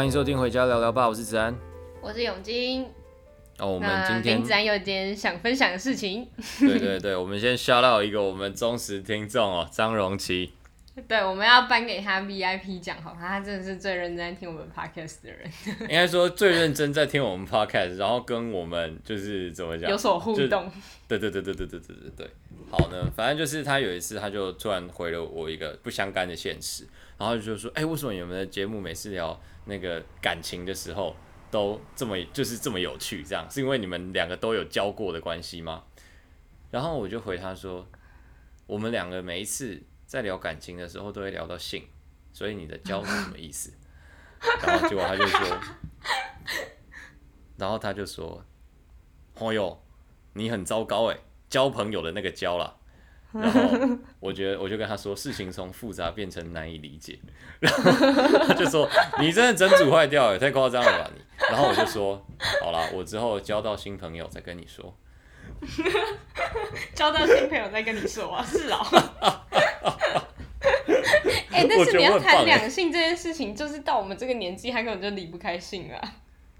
欢迎收听《回家聊聊吧》，我是子安，我是永金。哦，我们今天子安有点想分享的事情。对对对，我们先 shout out 一个我们忠实听众哦，张荣琪。对，我们要颁给他 VIP 奖，好，他真的是最认真在听我们 podcast 的人。应该说最认真在听我们 podcast，然后跟我们就是怎么讲，有所互动。对对对对对对对对对。好呢，反正就是他有一次，他就突然回了我一个不相干的现实，然后就说：“哎、为什么你们的节目每次聊那个感情的时候都这么就是这么有趣？这样是因为你们两个都有交过的关系吗？”然后我就回他说：“我们两个每一次在聊感情的时候都会聊到性，所以你的交是什么意思？”然后结果他就说，然后他就说：“哦哟，你很糟糕哎。”交朋友的那个交了，然后我觉得我就跟他说，事情从复杂变成难以理解，然 后他就说，你真的整组坏掉，也太夸张了吧你。然后我就说好了，我之后交到新朋友再跟你说。交到新朋友再跟你说啊，是哦。哎、欸，但是你要谈两性这件事情，就是到我们这个年纪，他根本就离不开性啊。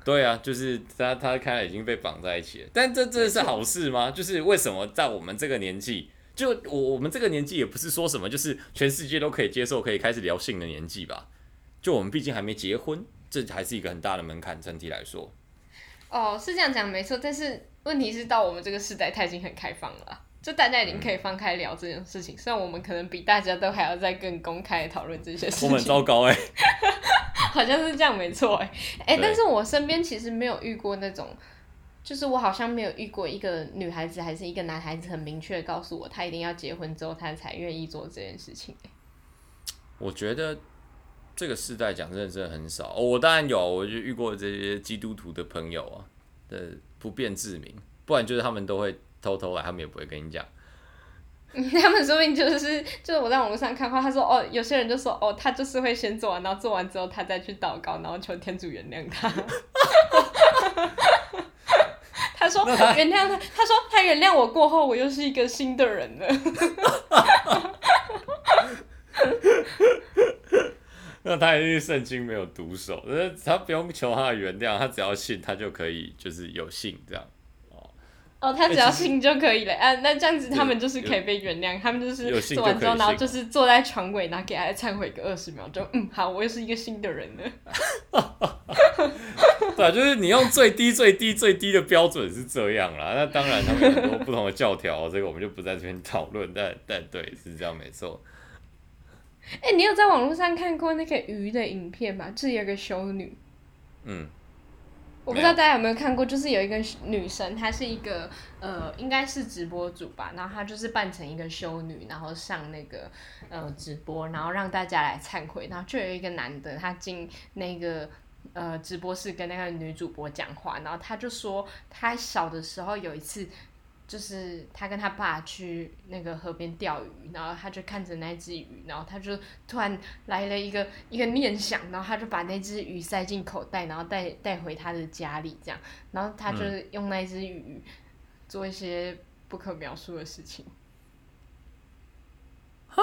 对啊，就是他，他看来已经被绑在一起了。但这这是好事吗？就是为什么在我们这个年纪，就我我们这个年纪也不是说什么，就是全世界都可以接受、可以开始聊性的年纪吧？就我们毕竟还没结婚，这还是一个很大的门槛，整体来说。哦，是这样讲没错，但是问题是到我们这个时代，它已经很开放了。就大家已经可以放开聊这件事情，嗯、虽然我们可能比大家都还要再更公开的讨论这些事情。我很糟糕哎、欸，好像是这样没错 哎哎，但是我身边其实没有遇过那种，就是我好像没有遇过一个女孩子还是一个男孩子很明确的告诉我，他一定要结婚之后他才愿意做这件事情。我觉得这个世代讲真的真的很少哦，我当然有，我就遇过这些基督徒的朋友啊的不便自明，不然就是他们都会。偷偷来，他们也不会跟你讲。他们说不定就是就是我在网络上看话，他说哦，有些人就说哦，他就是会先做完，然后做完之后他再去祷告，然后求天主原谅他。他说原谅他，他说他原谅我过后，我又是一个新的人了。那他一定圣经没有读熟，他不用求他的原谅，他只要信，他就可以就是有信这样。哦，他只要信就可以了，啊，那这样子他们就是可以被原谅，他们就是做完之后，然后就是坐在床尾，然后给他忏悔个二十秒钟，嗯，好，我又是一个新的人了。对啊，就是你用最低最低最低的标准是这样啦，那当然他们有很多不同的教条，这个我们就不在这边讨论，但但对是这样没错。哎、欸，你有在网络上看过那个鱼的影片吗？就是有个修女，嗯。我不知道大家有没有看过，就是有一个女生，她是一个呃，应该是直播主吧，然后她就是扮成一个修女，然后上那个呃直播，然后让大家来忏悔，然后就有一个男的，他进那个呃直播室跟那个女主播讲话，然后他就说他小的时候有一次。就是他跟他爸去那个河边钓鱼，然后他就看着那只鱼，然后他就突然来了一个一个念想，然后他就把那只鱼塞进口袋，然后带带回他的家里，这样，然后他就用那只鱼做一些不可描述的事情。啊，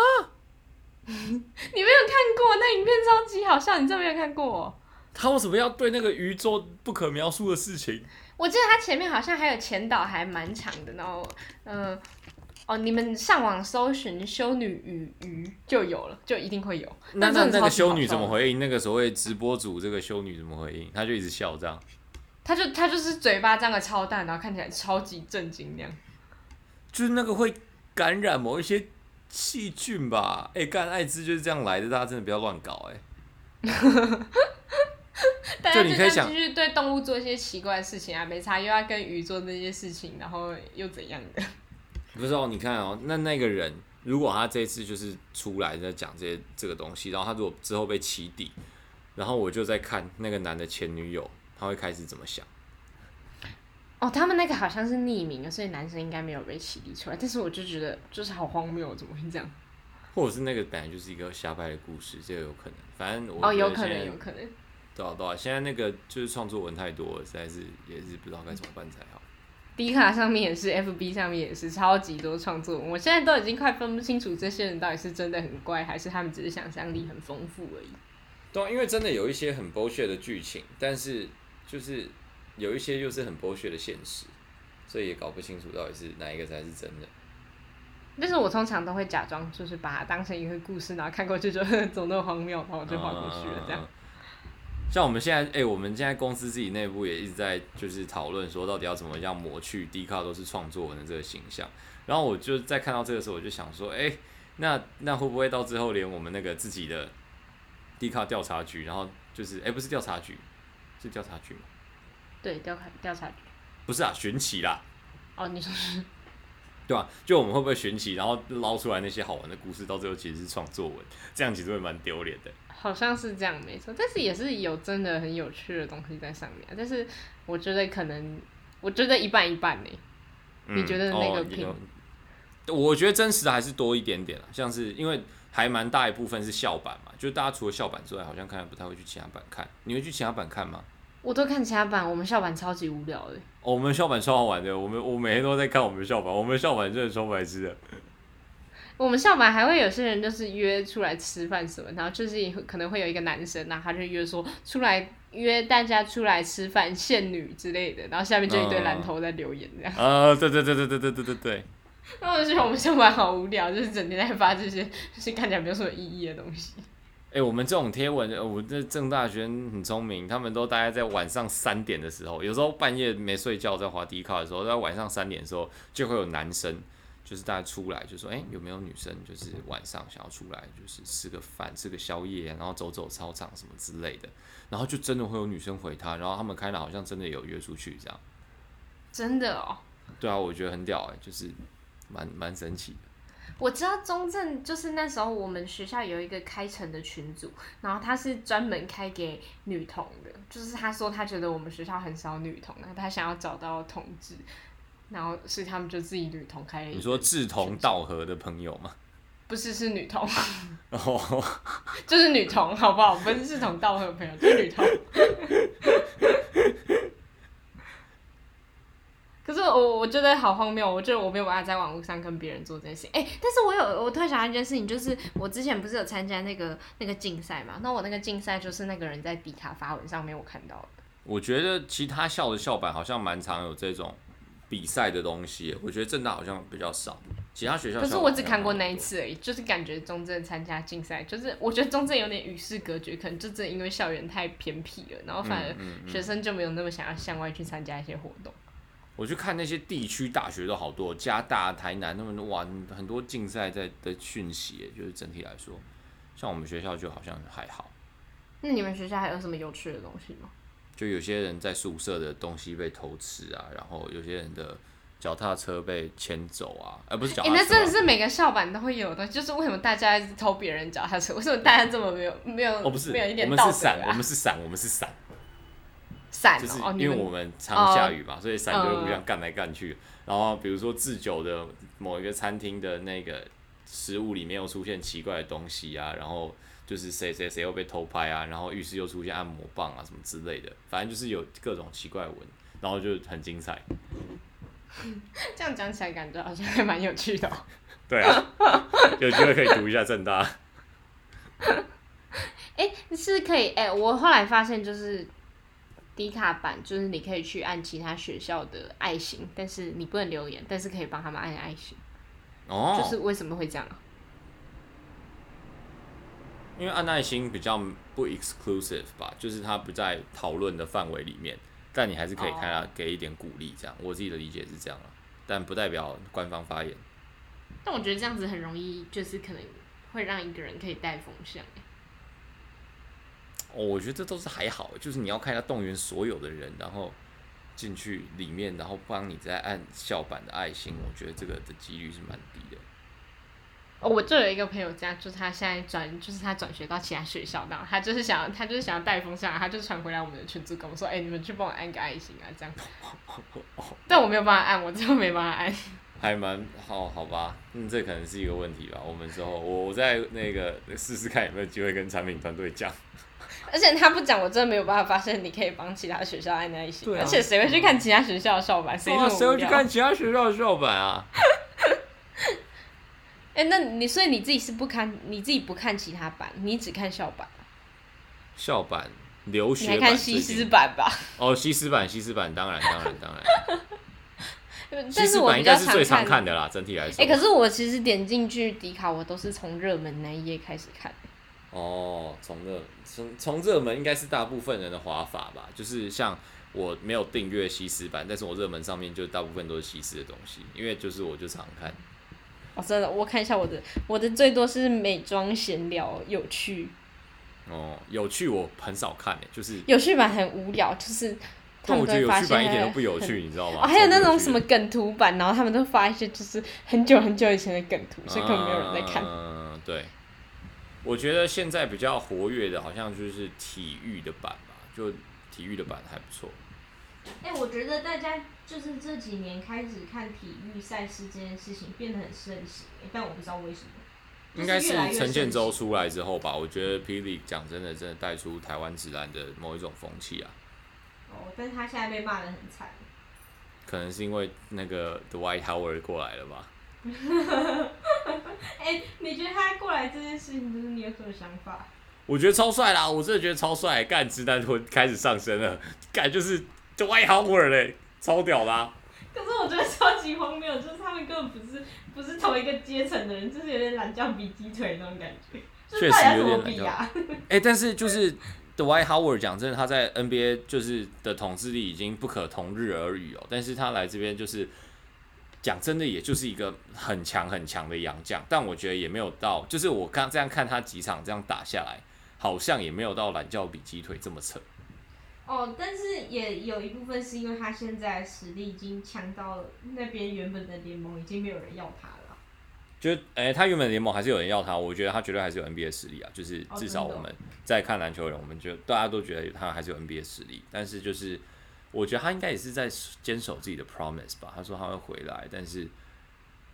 你没有看过那影片超级好笑，你真没有看过？他为什么要对那个鱼做不可描述的事情？我记得他前面好像还有前导还蛮长的，然后，嗯、呃，哦，你们上网搜寻“修女与鱼”就有了，就一定会有。那那那个修女怎么回应？那个所谓直播主这个修女怎么回应？她就一直笑这样。她就她就是嘴巴张的超大，然后看起来超级震惊那样。就是那个会感染某一些细菌吧？哎、欸，干艾滋就是这样来的，大家真的不要乱搞哎、欸。大家就这样继续对动物做一些奇怪的事情啊，没差，又要跟鱼做那些事情，然后又怎样的？不是哦，你看哦，那那个人如果他这次就是出来在讲这些这个东西，然后他如果之后被起底，然后我就在看那个男的前女友，他会开始怎么想？哦，他们那个好像是匿名的，所以男生应该没有被起底出来。但是我就觉得就是好荒谬，怎么会这样？或者是那个本来就是一个瞎掰的故事，这个有可能。反正我哦，有可能，有可能。对啊，对啊，现在那个就是创作文太多了，实在是也是不知道该怎么办才好。D 卡上面也是，FB 上面也是，超级多创作文。我现在都已经快分不清楚这些人到底是真的很怪，还是他们只是想象力很丰富而已。对，因为真的有一些很 bullshit 的剧情，但是就是有一些又是很 bullshit 的现实，所以也搞不清楚到底是哪一个才是真的。但是我通常都会假装就是把它当成一个故事，然后看过去就 怎么那么荒谬，然后我就划过去了这样。像我们现在，哎、欸，我们现在公司自己内部也一直在就是讨论说，到底要怎么样抹去 Dcard 都是创作文的这个形象。然后我就在看到这个时候，我就想说，哎、欸，那那会不会到最后连我们那个自己的 Dcard 调查局，然后就是，哎、欸，不是调查局，是调查局吗？对，调查调查局。不是啊，寻奇啦。哦，你说是。对吧、啊？就我们会不会选起，然后捞出来那些好玩的故事，到最后其实是创作文，这样其实会蛮丢脸的。好像是这样，没错。但是也是有真的很有趣的东西在上面。但是我觉得可能，我觉得一半一半呢。嗯、你觉得那个品？我觉得真实的还是多一点点，像是因为还蛮大一部分是校版嘛，就大家除了校版之外，好像看来不太会去其他版看。你会去其他版看吗？我都看其他版，我们校版超级无聊的。哦，我们校版超好玩的，我们我每天都在看我们校版，我们校版真的超白痴的。我们校版还会有些人就是约出来吃饭什么，然后就是可能会有一个男生，然后他就约说出来约大家出来吃饭，限女之类的，然后下面就一堆蓝头在留言这样。啊，对对对对对对对对对。那 我就觉得我们校版好无聊，就是整天在发这些就是看起来没有什么意义的东西。哎、欸，我们这种贴文，我这正大学生很聪明，他们都大概在晚上三点的时候，有时候半夜没睡觉在滑 Dcard 的时候，在晚上三点的时候，就会有男生，就是大家出来就说，哎、欸，有没有女生，就是晚上想要出来，就是吃个饭、吃个宵夜，然后走走操场什么之类的，然后就真的会有女生回他，然后他们开了好像真的有约出去这样。真的哦。对啊，我觉得很屌哎，就是蛮蛮神奇的。我知道中正就是那时候我们学校有一个开城的群组，然后他是专门开给女同的，就是他说他觉得我们学校很少女同，然后他想要找到同志，然后所以他们就自己女同开了。你说志同道合的朋友吗？不 是，是女同，就是女同，好不好？不是志同道合的朋友，就是女同。可是我我觉得好荒谬，我觉得我没有办法在网络上跟别人做这件事情。哎、欸，但是我有我突然想到一件事情，就是我之前不是有参加那个那个竞赛嘛？那我那个竞赛就是那个人在迪卡发文上面我看到的。我觉得其他校的校版好像蛮常有这种比赛的东西，我觉得正大好像比较少，其他学校。可是我只看过那一次而已，就是感觉中正参加竞赛，就是我觉得中正有点与世隔绝，可能就真的因为校园太偏僻了，然后反而学生就没有那么想要向外去参加一些活动。我去看那些地区大学都好多，加大、台南他们哇，很多竞赛在的讯息，就是整体来说，像我们学校就好像还好。那你们学校还有什么有趣的东西吗？就有些人在宿舍的东西被偷吃啊，然后有些人的脚踏车被牵走啊，而、呃、不是脚踏车、啊。哎、欸，那真的是每个校板都会有的，就是为什么大家一直偷别人脚踏车？为什么大家这么没有没有？哦，不是，没有一点道德、啊、我们是伞，我们是伞，我们是伞。就是因为我们常下雨嘛，哦、所以伞就会互相干来干去。嗯、然后比如说制酒的某一个餐厅的那个食物里面又出现奇怪的东西啊，然后就是谁谁谁又被偷拍啊，然后浴室又出现按摩棒啊什么之类的，反正就是有各种奇怪文，然后就很精彩。这样讲起来感觉好像还蛮有趣的、喔。对啊，有机会可以读一下正大。哎、欸，是可以哎、欸，我后来发现就是。迪卡版就是你可以去按其他学校的爱心，但是你不能留言，但是可以帮他们按爱心。哦，就是为什么会这样啊？因为按爱心比较不 exclusive 吧，就是它不在讨论的范围里面，但你还是可以看他给一点鼓励，这样。我自己的理解是这样了，但不代表官方发言。但我觉得这样子很容易，就是可能会让一个人可以带风向。哦，我觉得这都是还好，就是你要看一下动员所有的人，然后进去里面，然后帮你再按校版的爱心，我觉得这个的几率是蛮低的。哦，我就有一个朋友家，就是他现在转，就是他转学到其他学校，然后他就是想，他就是想要带风向，他就传回来我们的群组跟我说，哎、欸，你们去帮我按个爱心啊，这样。但我没有办法按，我真的没办法按。还蛮好，好吧，嗯，这可能是一个问题吧。我们之后，我我再那个试试看有没有机会跟产品团队讲。而且他不讲，我真的没有办法发现你可以帮其他学校按爱心。对啊。而且谁会去看其他学校的校版？谁谁会去看其他学校的校版啊？哎、欸，那你所以你自己是不看，你自己不看其他版，你只看校版。校版留学版，你看西施版吧。哦，西施版，西施版，当然，当然，当然。但是我应该是，最常看的啦，整体来说。哎、欸，可是我其实点进去迪卡，我都是从热门那一页开始看。哦，从热从从热门应该是大部分人的滑法吧，就是像我没有订阅西施版，但是我热门上面就大部分都是西施的东西，因为就是我就常看。哦，真的，我看一下我的，我的最多是美妆闲聊有趣。哦，有趣我很少看诶，就是有趣版很无聊，就是。但我觉得有趣版一点都不有趣，你知道吗？哦，还有那种什么梗图版，然后他们都发一些就是很久很久以前的梗图，所以根本没有人在看。嗯，对。我觉得现在比较活跃的，好像就是体育的版吧，就体育的版还不错。哎、欸，我觉得大家就是这几年开始看体育赛事这件事情变得很盛行，但我不知道为什么。应该是陈建州出来之后吧？我觉得霹雳讲真的，真的带出台湾职篮的某一种风气啊。哦，但是他现在被骂的很惨。可能是因为那个 Dwight Howard 过来了吧？哎、欸，你觉得他过来这件事情，就是你有什么想法？我觉得超帅啦！我真的觉得超帅，干直男会开始上升了，干就是 Dwight Howard 嘞，超屌啦、啊！可是我觉得超级荒谬，就是他们根本不是不是同一个阶层的人，就是有点懒觉比鸡腿那种感觉。确实有点懒觉。哎、欸，但是就是。，The White Howard 讲真的，他在 NBA 就是的统治力已经不可同日而语哦。但是他来这边就是讲真的，也就是一个很强很强的洋将。但我觉得也没有到，就是我刚这样看他几场这样打下来，好像也没有到懒觉比鸡腿这么扯。哦，但是也有一部分是因为他现在实力已经强到了那边原本的联盟已经没有人要他了。就诶、欸，他原本联盟还是有人要他，我觉得他绝对还是有 NBA 实力啊。就是至少我们在看篮球的人，我们就大家都觉得他还是有 NBA 实力。但是就是我觉得他应该也是在坚守自己的 promise 吧。他说他会回来，但是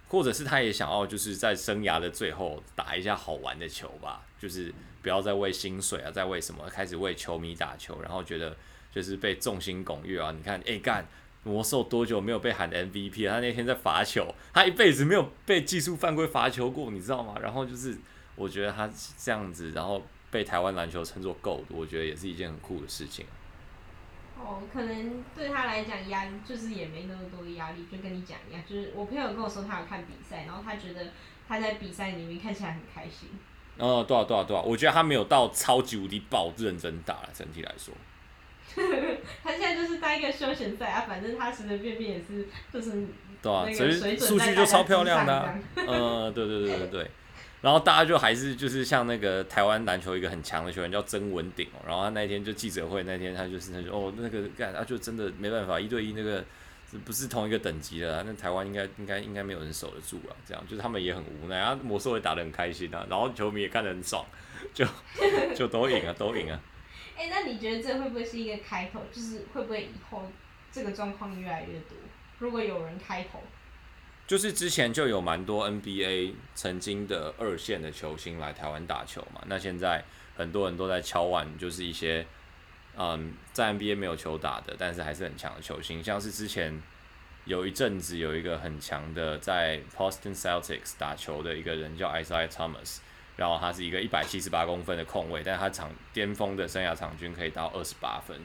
或者是他也想要就是在生涯的最后打一下好玩的球吧。就是不要再为薪水啊，再为什么开始为球迷打球，然后觉得就是被众星拱月啊。你看，诶，干。魔兽多久没有被喊 MVP 了？他那天在罚球，他一辈子没有被技术犯规罚球过，你知道吗？然后就是，我觉得他这样子，然后被台湾篮球称作 GOAT，我觉得也是一件很酷的事情。哦，可能对他来讲压就是也没那么多的压力，就跟你讲一样，就是我朋友跟我说他有看比赛，然后他觉得他在比赛里面看起来很开心。哦，对啊，对啊，对啊，我觉得他没有到超级无敌爆认真打了，整体来说。他现在就是当一个休闲赛啊，反正他随随便便也是就是对啊，所以数据就超漂亮的、呃，对对对对对，然后大家就还是就是像那个台湾篮球一个很强的球员叫曾文鼎哦，然后他那一天就记者会那天他就是他就哦那个干他就真的没办法一对一那个不是同一个等级的、啊，那台湾应该应该应该没有人守得住啊，这样就是他们也很无奈啊，魔兽也打得很开心啊，然后球迷也看得很爽，就 就都赢啊都赢啊。哎、那你觉得这会不会是一个开头？就是会不会以后这个状况越来越多？如果有人开头，就是之前就有蛮多 NBA 曾经的二线的球星来台湾打球嘛。那现在很多人都在敲碗，就是一些嗯，在 NBA 没有球打的，但是还是很强的球星，像是之前有一阵子有一个很强的在 Boston Celtics 打球的一个人叫 Isaiah Thomas。然后他是一个一百七十八公分的控卫，但他场巅峰的生涯场均可以到二十八分，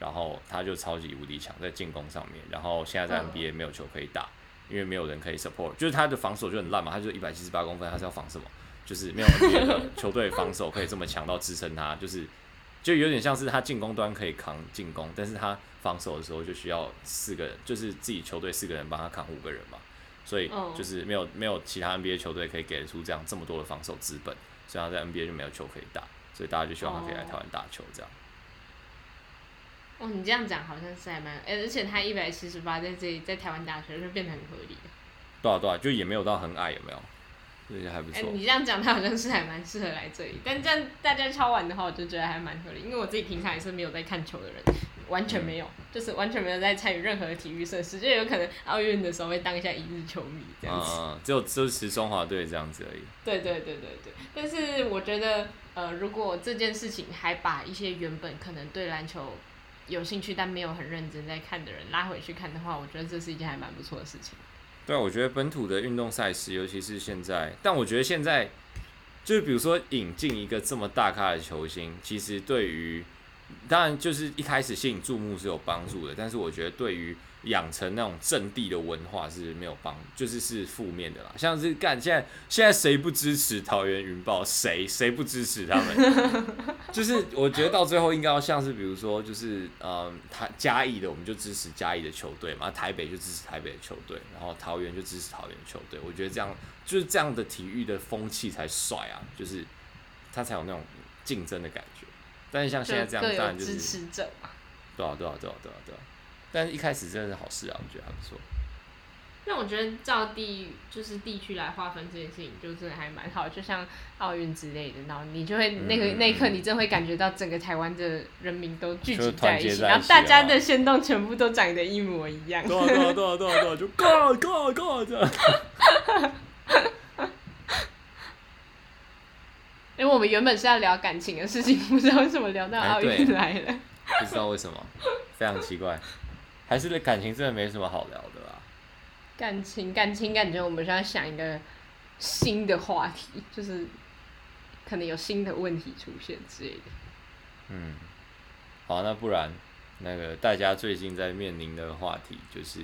然后他就超级无敌强在进攻上面。然后现在在 NBA 没有球可以打，因为没有人可以 support，就是他的防守就很烂嘛，他就一百七十八公分，他是要防什么？就是没有 NBA 的球队防守可以这么强到支撑他，就是就有点像是他进攻端可以扛进攻，但是他防守的时候就需要四个人，就是自己球队四个人帮他扛五个人嘛。所以就是没有没有其他 NBA 球队可以给出这样这么多的防守资本，所以他在 NBA 就没有球可以打，所以大家就希望他可以来台湾打球这样。哦，你这样讲好像是还蛮，而且他一百七十八在这里在台湾打球就变得很合理。对啊对啊，就也没有到很矮，有没有？这些还不错。欸，你这样讲，他好像是还蛮适合来这里，但这样大家敲完的话，我就觉得还蛮合理，因为我自己平常也是没有在看球的人。完全没有，嗯、就是完全没有在参与任何的体育设施，就有可能奥运的时候会当一下一日球迷这样子。嗯，只有支持中华队这样子而已。对对对对对，但是我觉得，呃，如果这件事情还把一些原本可能对篮球有兴趣但没有很认真在看的人拉回去看的话，我觉得这是一件还蛮不错的事情。对，我觉得本土的运动赛事，尤其是现在，但我觉得现在就是比如说引进一个这么大咖的球星，其实对于当然就是一开始吸引注目是有帮助的，但是我觉得对于养成那种阵地的文化是没有帮，就是是负面的啦。像是干现在现在谁不支持桃园云豹？谁谁不支持他们？就是我觉得到最后应该要像是比如说就是嗯，他嘉义的我们就支持嘉义的球队嘛，台北就支持台北的球队，然后桃园就支持桃园的球队。我觉得这样就是这样的体育的风气才帅啊，就是他才有那种竞争的感觉。但是像现在这样，当然就是支持者嘛。对啊，对啊，对啊，对啊，对啊。但是一开始真的是好事啊，我觉得还不错。那我觉得照地就是地区来划分这件事情，就真的还蛮好。就像奥运之类的，然后你就会那个、嗯、那一刻，你真的会感觉到整个台湾的人民都聚集在一起，一起然后大家的行动全部都长得一模一样。对啊对啊对啊对啊对啊，就 go go go 这样。因为我们原本是要聊感情的事情，不知道为什么聊到奥运来了、欸。不知道为什么，非常奇怪。还是感情真的没什么好聊的啦。感情，感情，感觉我们是要想一个新的话题，就是可能有新的问题出现之类的。嗯，好，那不然那个大家最近在面临的话题就是，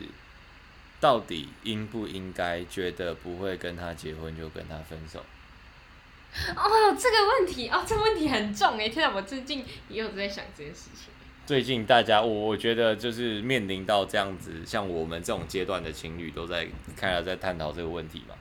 到底应不应该觉得不会跟他结婚就跟他分手？哦，这个问题哦，这个问题很重哎！天哪，我最近也有在想这件事情。最近大家，我我觉得就是面临到这样子，像我们这种阶段的情侣，都在开始在探讨这个问题嘛。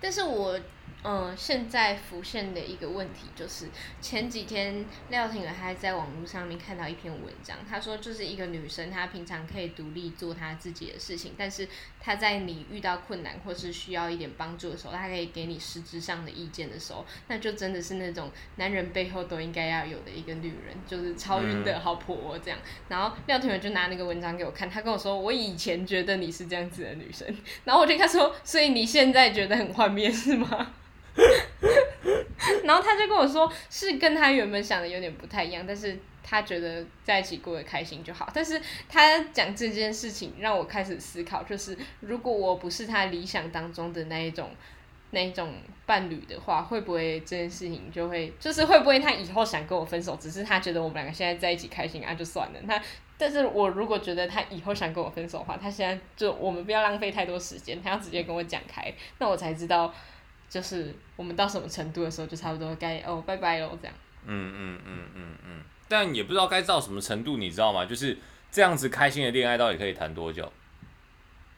但是我。嗯，现在浮现的一个问题就是，前几天廖婷儿还在网络上面看到一篇文章，她说就是一个女生，她平常可以独立做她自己的事情，但是她在你遇到困难或是需要一点帮助的时候，她可以给你实质上的意见的时候，那就真的是那种男人背后都应该要有的一个女人，就是超晕的好婆这样。然后廖婷儿就拿那个文章给我看，她跟我说，我以前觉得你是这样子的女生，然后我就跟她说，所以你现在觉得很幻灭是吗？然后他就跟我说，是跟他原本想的有点不太一样，但是他觉得在一起过得开心就好。但是他讲这件事情让我开始思考，就是如果我不是他理想当中的那一种那一种伴侣的话，会不会这件事情就会就是会不会他以后想跟我分手，只是他觉得我们两个现在在一起开心啊，就算了。他但是我如果觉得他以后想跟我分手的话，他现在就我们不要浪费太多时间，他要直接跟我讲开，那我才知道。就是我们到什么程度的时候，就差不多该哦，拜拜喽，这样。嗯嗯嗯嗯嗯，但也不知道该到什么程度，你知道吗？就是这样子开心的恋爱到底可以谈多久？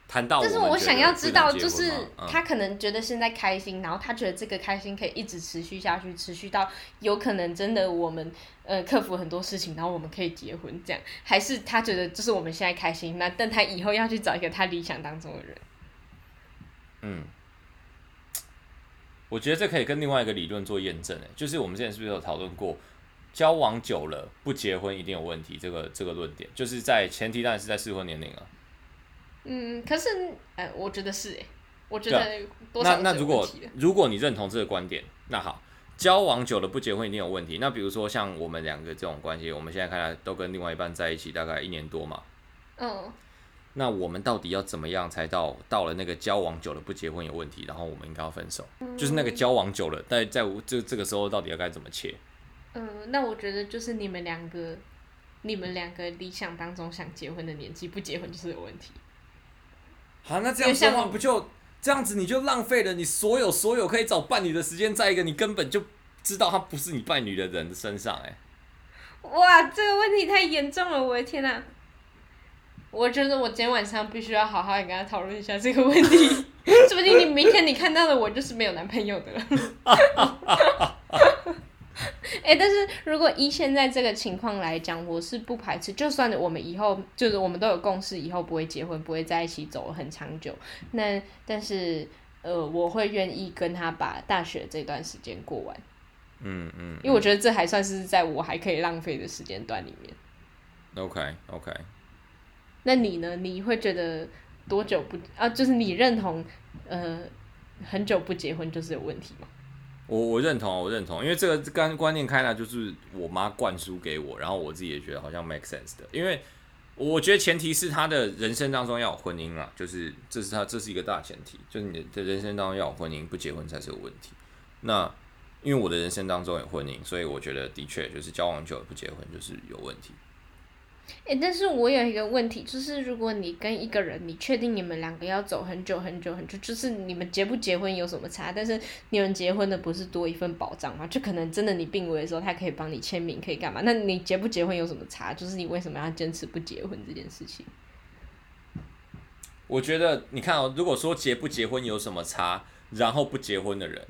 谈到。就是我想要知道，就是他可能觉得现在开心，嗯、然后他觉得这个开心可以一直持续下去，持续到有可能真的我们呃克服很多事情，然后我们可以结婚这样，还是他觉得就是我们现在开心，那但他以后要去找一个他理想当中的人。嗯。我觉得这可以跟另外一个理论做验证，诶，就是我们之前是不是有讨论过，交往久了不结婚一定有问题？这个这个论点，就是在前提当然是在适婚年龄啊。嗯，可是，哎，我觉得是，诶，我觉得多少那那如果如果你认同这个观点，那好，交往久了不结婚一定有问题。那比如说像我们两个这种关系，我们现在看来都跟另外一半在一起大概一年多嘛。嗯。那我们到底要怎么样才到到了那个交往久了不结婚有问题，然后我们应该要分手？嗯、就是那个交往久了，在在这这个时候到底要该怎么切？嗯，那我觉得就是你们两个，你们两个理想当中想结婚的年纪，不结婚就是有问题。好，那这样子的话不就这样子，你就浪费了你所有所有可以找伴侣的时间，在一个你根本就知道他不是你伴侣的人的身上，欸，哎。哇，这个问题太严重了，我的天哪！我觉得我今天晚上必须要好好的跟他讨论一下这个问题，说不定你明天你看到的我就是没有男朋友的了。哎、欸，但是如果依现在这个情况来讲，我是不排斥，就算我们以后就是我们都有共识，以后不会结婚，不会在一起走很长久，那但是呃，我会愿意跟他把大学这段时间过完。嗯嗯，嗯，因为我觉得这还算是在我还可以浪费的时间段里面。OK OK。那你呢？你会觉得多久不啊？就是你认同，呃，很久不结婚就是有问题吗？我我认同，我认同，因为这个观观念开来就是我妈灌输给我，然后我自己也觉得好像 make sense 的。因为我觉得前提是他的人生当中要有婚姻啊，就是这是他这是一个大前提，就是你的人生当中要有婚姻，不结婚才是有问题。那因为我的人生当中有婚姻，所以我觉得的确就是交往久了不结婚就是有问题。哎、欸，但是我有一个问题，就是如果你跟一个人，你确定你们两个要走很久很久很久，就是你们结不结婚有什么差？但是你们结婚的不是多一份保障吗？就可能真的你病危的时候，他可以帮你签名，可以干嘛？那你结不结婚有什么差？就是你为什么要坚持不结婚这件事情？我觉得你看哦，如果说结不结婚有什么差，然后不结婚的人，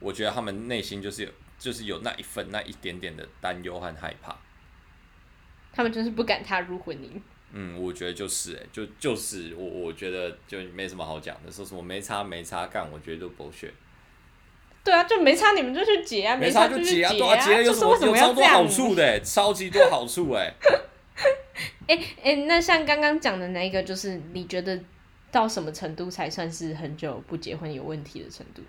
我觉得他们内心就是有，就是有那一份那一点点的担忧和害怕。他们真是不敢踏入婚姻。嗯，我觉得就是、就就是我，我觉得就没什么好讲的，说什么没差没差干，我觉得都狗血。对啊，就没差，你们就去结啊，没差就结啊，对啊，结了有什么有超多好处的、欸，超级多好处哎、欸。哎那像刚刚讲的那一个，就是你觉得到什么程度才算是很久不结婚有问题的程度？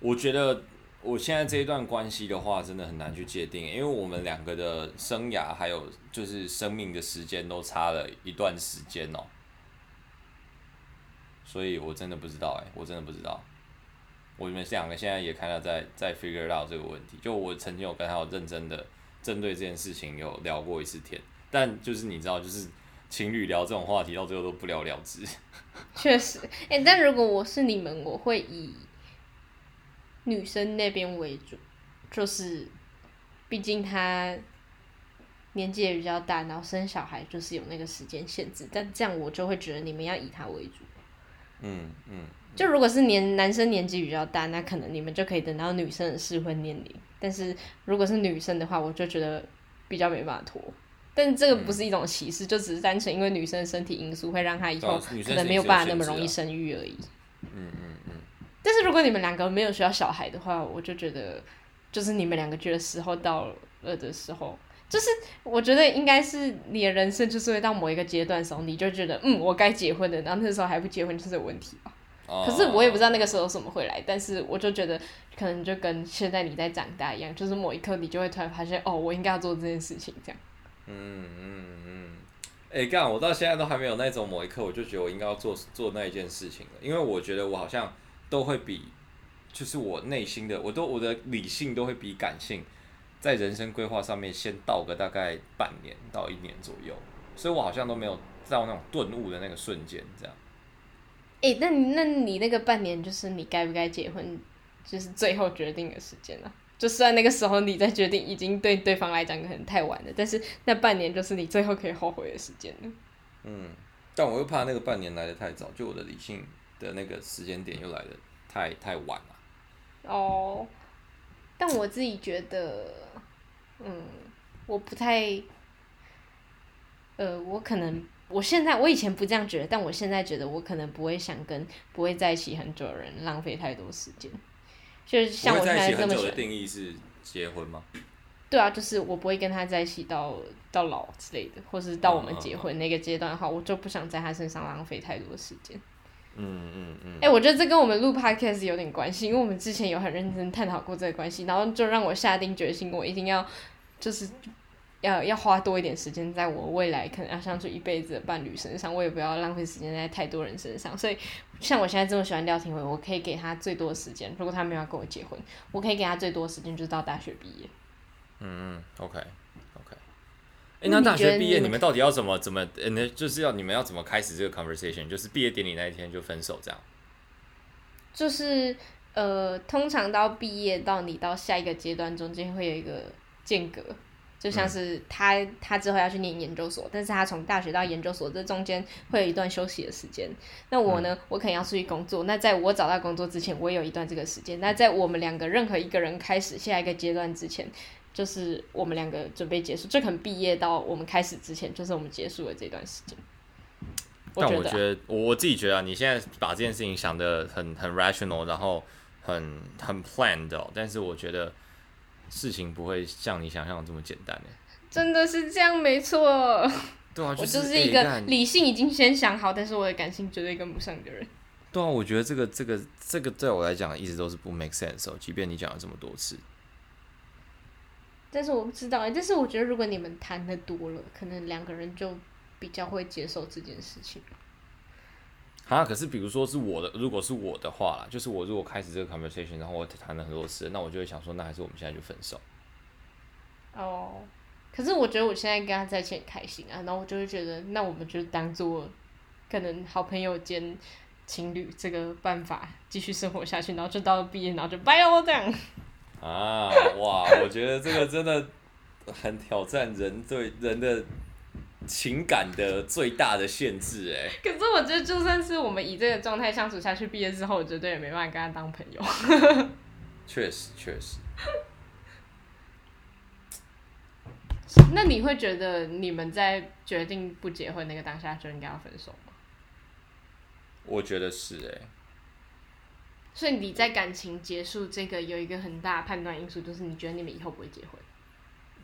我觉得。我现在这一段关系的话，真的很难去界定，因为我们两个的生涯还有就是生命的时间都差了一段时间哦，所以我真的不知道哎，我真的不知道。我们两个现在也看到在在 figure out 这个问题，就我曾经有跟他有认真的针对这件事情有聊过一次天，但就是你知道，就是情侣聊这种话题到最后都不了了之。确实，哎、但如果我是你们，我会以。女生那边为主，就是，毕竟她年纪也比较大，然后生小孩就是有那个时间限制，但这样我就会觉得你们要以她为主。嗯嗯。嗯，就如果是年男生年纪比较大，那可能你们就可以等到女生的适婚年龄。但是如果是女生的话，我就觉得比较没办法拖。但这个不是一种歧视，嗯、就只是单纯因为女生的身体因素会让她以后可能没有办法那么容易生育而已。嗯嗯嗯。但是如果你们两个没有需要小孩的话，我就觉得，就是你们两个觉得时候到了的时候，就是我觉得应该是你的人生就是会到某一个阶段的时候，你就觉得嗯，我该结婚了，然后那时候还不结婚就是有问题吧。Oh. 可是我也不知道那个时候什么会来，但是我就觉得可能就跟现在你在长大一样，就是某一刻你就会突然发现哦，我应该要做这件事情这样。嗯嗯嗯，哎、欸，干，我到现在都还没有那种某一刻，我就觉得我应该要做做那一件事情了，因为我觉得我好像。都会比，就是我内心的，我都我的理性都会比感性，在人生规划上面先到个大概半年到一年左右，所以我好像都没有到那种顿悟的那个瞬间，这样。诶，那你那你那个半年就是你该不该结婚，就是最后决定的时间了。就算那个时候你在决定，已经对对方来讲可能太晚了，但是那半年就是你最后可以后悔的时间了。嗯，但我又怕那个半年来的太早，就我的理性。的那个时间点又来的太太晚了。哦，但我自己觉得，嗯，我不太，呃，我可能我现在我以前不这样觉得，但我现在觉得我可能不会想跟不会在一起很久的人浪费太多时间。就是像我现在这么久的定义是结婚吗？对啊，就是我不会跟他在一起到到老之类的，或是到我们结婚那个阶段的话，我就不想在他身上浪费太多时间。嗯嗯嗯，哎、我觉得这跟我们录 podcast 有点关系，因为我们之前有很认真探讨过这个关系，然后就让我下定决心，我一定要就是要要花多一点时间在我未来可能要相处一辈子的伴侣身上，我也不要浪费时间在太多人身上。所以像我现在这么喜欢廖廷伟，我可以给他最多的时间，如果他没有要跟我结婚，我可以给他最多的时间就是到大学毕业。嗯嗯，OK。哎、欸，那大学毕业，你们到底要怎么怎么？那就是要你们要怎么开始这个 conversation？就是毕业典礼那一天就分手这样？就是呃，通常到毕业到你到下一个阶段中间会有一个间隔，就像是他、嗯、他之后要去念研究所，但是他从大学到研究所这中间会有一段休息的时间。那我呢，嗯、我可能要出去工作。那在我找到工作之前，我也有一段这个时间。那在我们两个任何一个人开始下一个阶段之前。就是我们两个准备结束，就可能毕业到我们开始之前，就是我们结束了这段时间。但我觉得，我我自己觉得啊，你现在把这件事情想的很很 rational，然后很很 planned 哦，但是我觉得事情不会像你想象的这么简单。真的是这样，没错。对啊，就是、我就是一个理性已经先想好，但是我的感性绝对跟不上的人。对啊，我觉得这个这个这个对我来讲一直都是不 make sense 哦，即便你讲了这么多次。但是我不知道哎，但是我觉得如果你们谈的多了，可能两个人就比较会接受这件事情。啊，可是比如说是我的，如果是我的话啦，就是我如果开始这个 conversation，然后我谈了很多次，那我就会想说，那还是我们现在就分手。哦，可是我觉得我现在跟他在一起很开心啊，然后我就会觉得，那我们就当做可能好朋友兼情侣这个办法继续生活下去，然后就到了毕业，然后就拜哦这样。啊，哇，我觉得这个真的很挑战人对人的。情感的最大的限制，哎。可是我觉得，就算是我们以这个状态相处下去，毕业之后，我绝对也没办法跟他当朋友。确实，确实。那你会觉得，你们在决定不结婚那个当下，就应该要分手吗？我觉得是，哎。所以你在感情结束这个有一个很大判断因素，就是你觉得你们以后不会结婚。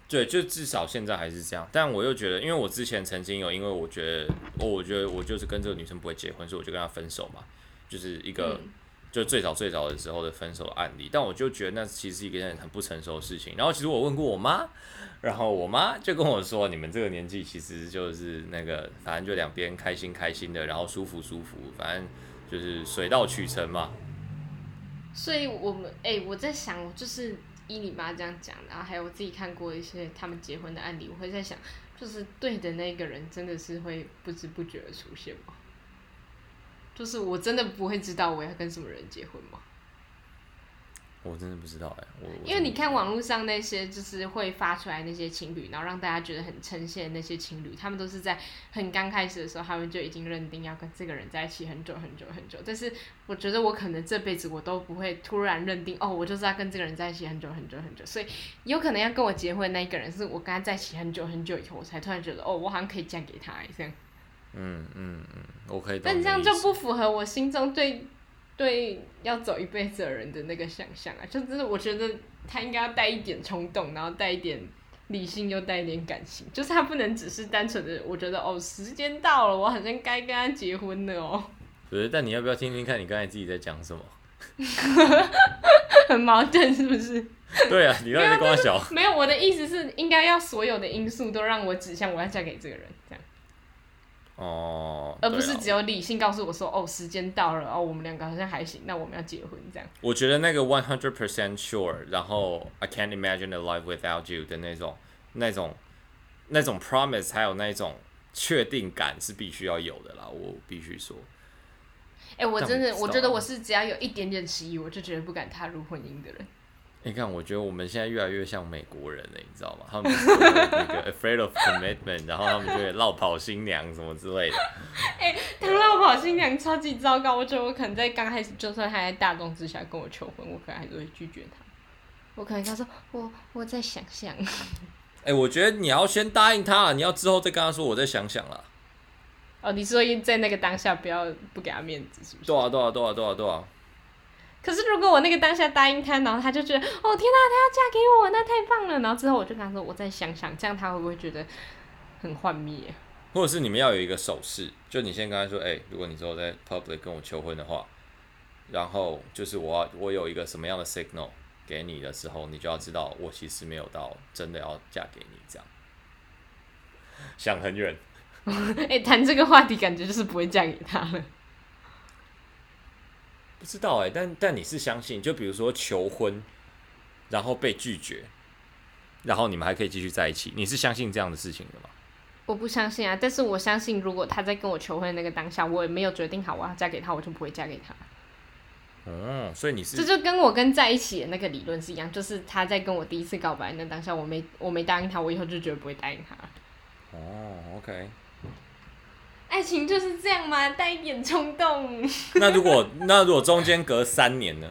对，就至少现在还是这样。但我又觉得，因为我之前曾经有，因为我觉得，哦，我觉得我就是跟这个女生不会结婚，所以我就跟她分手嘛，就是一个，嗯、就最早最早的时候的分手案例。但我就觉得那其实是一个很不成熟的事情。然后其实我问过我妈，然后我妈就跟我说，你们这个年纪其实就是那个，反正就两边开心开心的，然后舒服舒服，反正就是水到渠成嘛。所以我们，哎、我在想，就是。依你妈这样讲，然后还有我自己看过一些他们结婚的案例，我会在想，就是对的那个人真的是会不知不觉的出现吗？就是我真的不会知道我要跟什么人结婚吗？我真的不知道哎、欸，我因为你看网络上那些就是会发出来那些情侣，然后让大家觉得很称羡那些情侣，他们都是在很刚开始的时候，他们就已经认定要跟这个人在一起很久很久很久。但是我觉得我可能这辈子我都不会突然认定哦，我就是要跟这个人在一起很久很久很久。所以有可能要跟我结婚的那一个人，是我跟他在一起很久很久以后，我才突然觉得哦，我好像可以嫁给他这样。嗯嗯嗯，我可以。但这样就不符合我心中对。对要走一辈子的人的那个想象啊，就是我觉得他应该要带一点冲动，然后带一点理性，又带一点感情，就是他不能只是单纯的，我觉得哦，时间到了，我好像该跟他结婚了哦。不是，但你要不要听听看你刚才自己在讲什么？很矛盾是不是？对啊，你刚才在跟我讲。没有，我的意思是应该要所有的因素都让我指向我要嫁给这个人，这样。哦，而不是只有理性告诉我说，哦，时间到了，哦，我们两个好像还行，那我们要结婚这样。我觉得那个 one hundred percent sure，然后 I can't imagine a life without you 的那种、那种、那种 promise，还有那种确定感是必须要有的啦，我必须说。哎、欸，我真的，我觉得我是只要有一点点迟疑，我就觉得不敢踏入婚姻的人。你看，我觉得我们现在越来越像美国人了，你知道吗？他们那个 afraid of commitment，然后他们就会落跑新娘什么之类的。哎、欸，他落跑新娘超级糟糕，我觉得我可能在刚开始，就算他在大众之下跟我求婚，我可能还是会拒绝他。我可能他说我我在想想。哎、欸，我觉得你要先答应他，你要之后再跟他说我再想想了。哦，你说在那个当下不要不给他面子，是不是？对啊，对啊，对啊，对啊，对啊。可是如果我那个当下答应他，然后他就觉得，哦天哪，他要嫁给我，那太棒了。然后之后我就跟他说，我再想想，这样他会不会觉得很幻灭？或者是你们要有一个手势，就你先跟他说，哎、欸，如果你之后在 public 跟我求婚的话，然后就是我要我有一个什么样的 signal 给你的时候，你就要知道我其实没有到真的要嫁给你这样。想很远。哎、欸，谈这个话题感觉就是不会嫁给他了。不知道哎、欸，但但你是相信，就比如说求婚，然后被拒绝，然后你们还可以继续在一起，你是相信这样的事情的吗？我不相信啊，但是我相信，如果他在跟我求婚的那个当下，我也没有决定好我要嫁给他，我就不会嫁给他。嗯，所以你是这就跟我跟在一起的那个理论是一样，就是他在跟我第一次告白那当下，我没我没答应他，我以后就绝对不会答应他。哦，OK。爱情就是这样嘛，带一点冲动。那如果那如果中间隔三年呢？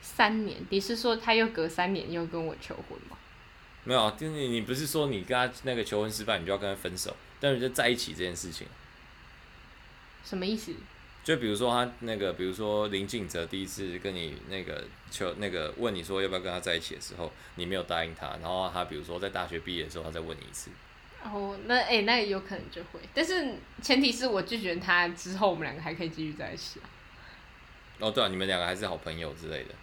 三年，你是说他又隔三年又跟我求婚吗？没有，就是你你不是说你跟他那个求婚失败，你就要跟他分手，但是就在一起这件事情。什么意思？就比如说他那个，比如说林静哲第一次跟你那个求那个问你说要不要跟他在一起的时候，你没有答应他，然后他比如说在大学毕业的时候，他再问你一次。哦，那哎、欸，那也有可能就会，但是前提是我拒绝他之后，我们两个还可以继续在一起啊。哦，对啊，你们两个还是好朋友之类的。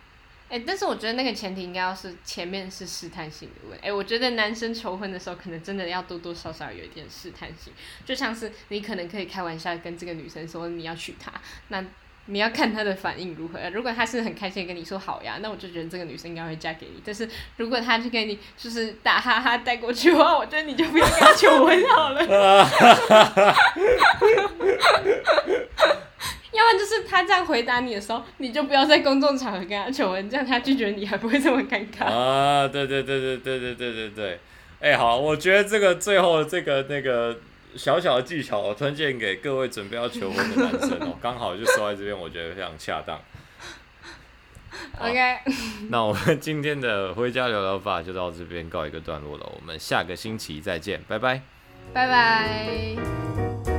哎、欸，但是我觉得那个前提应该要是前面是试探性的问，哎、欸，我觉得男生求婚的时候可能真的要多多少少有一点试探性，就像是你可能可以开玩笑跟这个女生说你要娶她，那你要看她的反应如何。如果她是很开心跟你说好呀，那我就觉得这个女生应该会嫁给你。但是如果她去给你就是打哈哈带过去的话，我觉得你就不要跟她求婚好了。要不然就是他这样回答你的时候，你就不要在公众场合跟他求婚，这样他拒绝你还不会这么尴尬。啊，对对对对对对对对对，哎、好，我觉得这个最后这个那个小小的技巧，我推荐给各位准备要求婚的男生哦，刚好就收在这边，我觉得非常恰当。OK，那我们今天的回家聊聊吧就到这边告一个段落了，我们下个星期再见，拜拜，拜拜。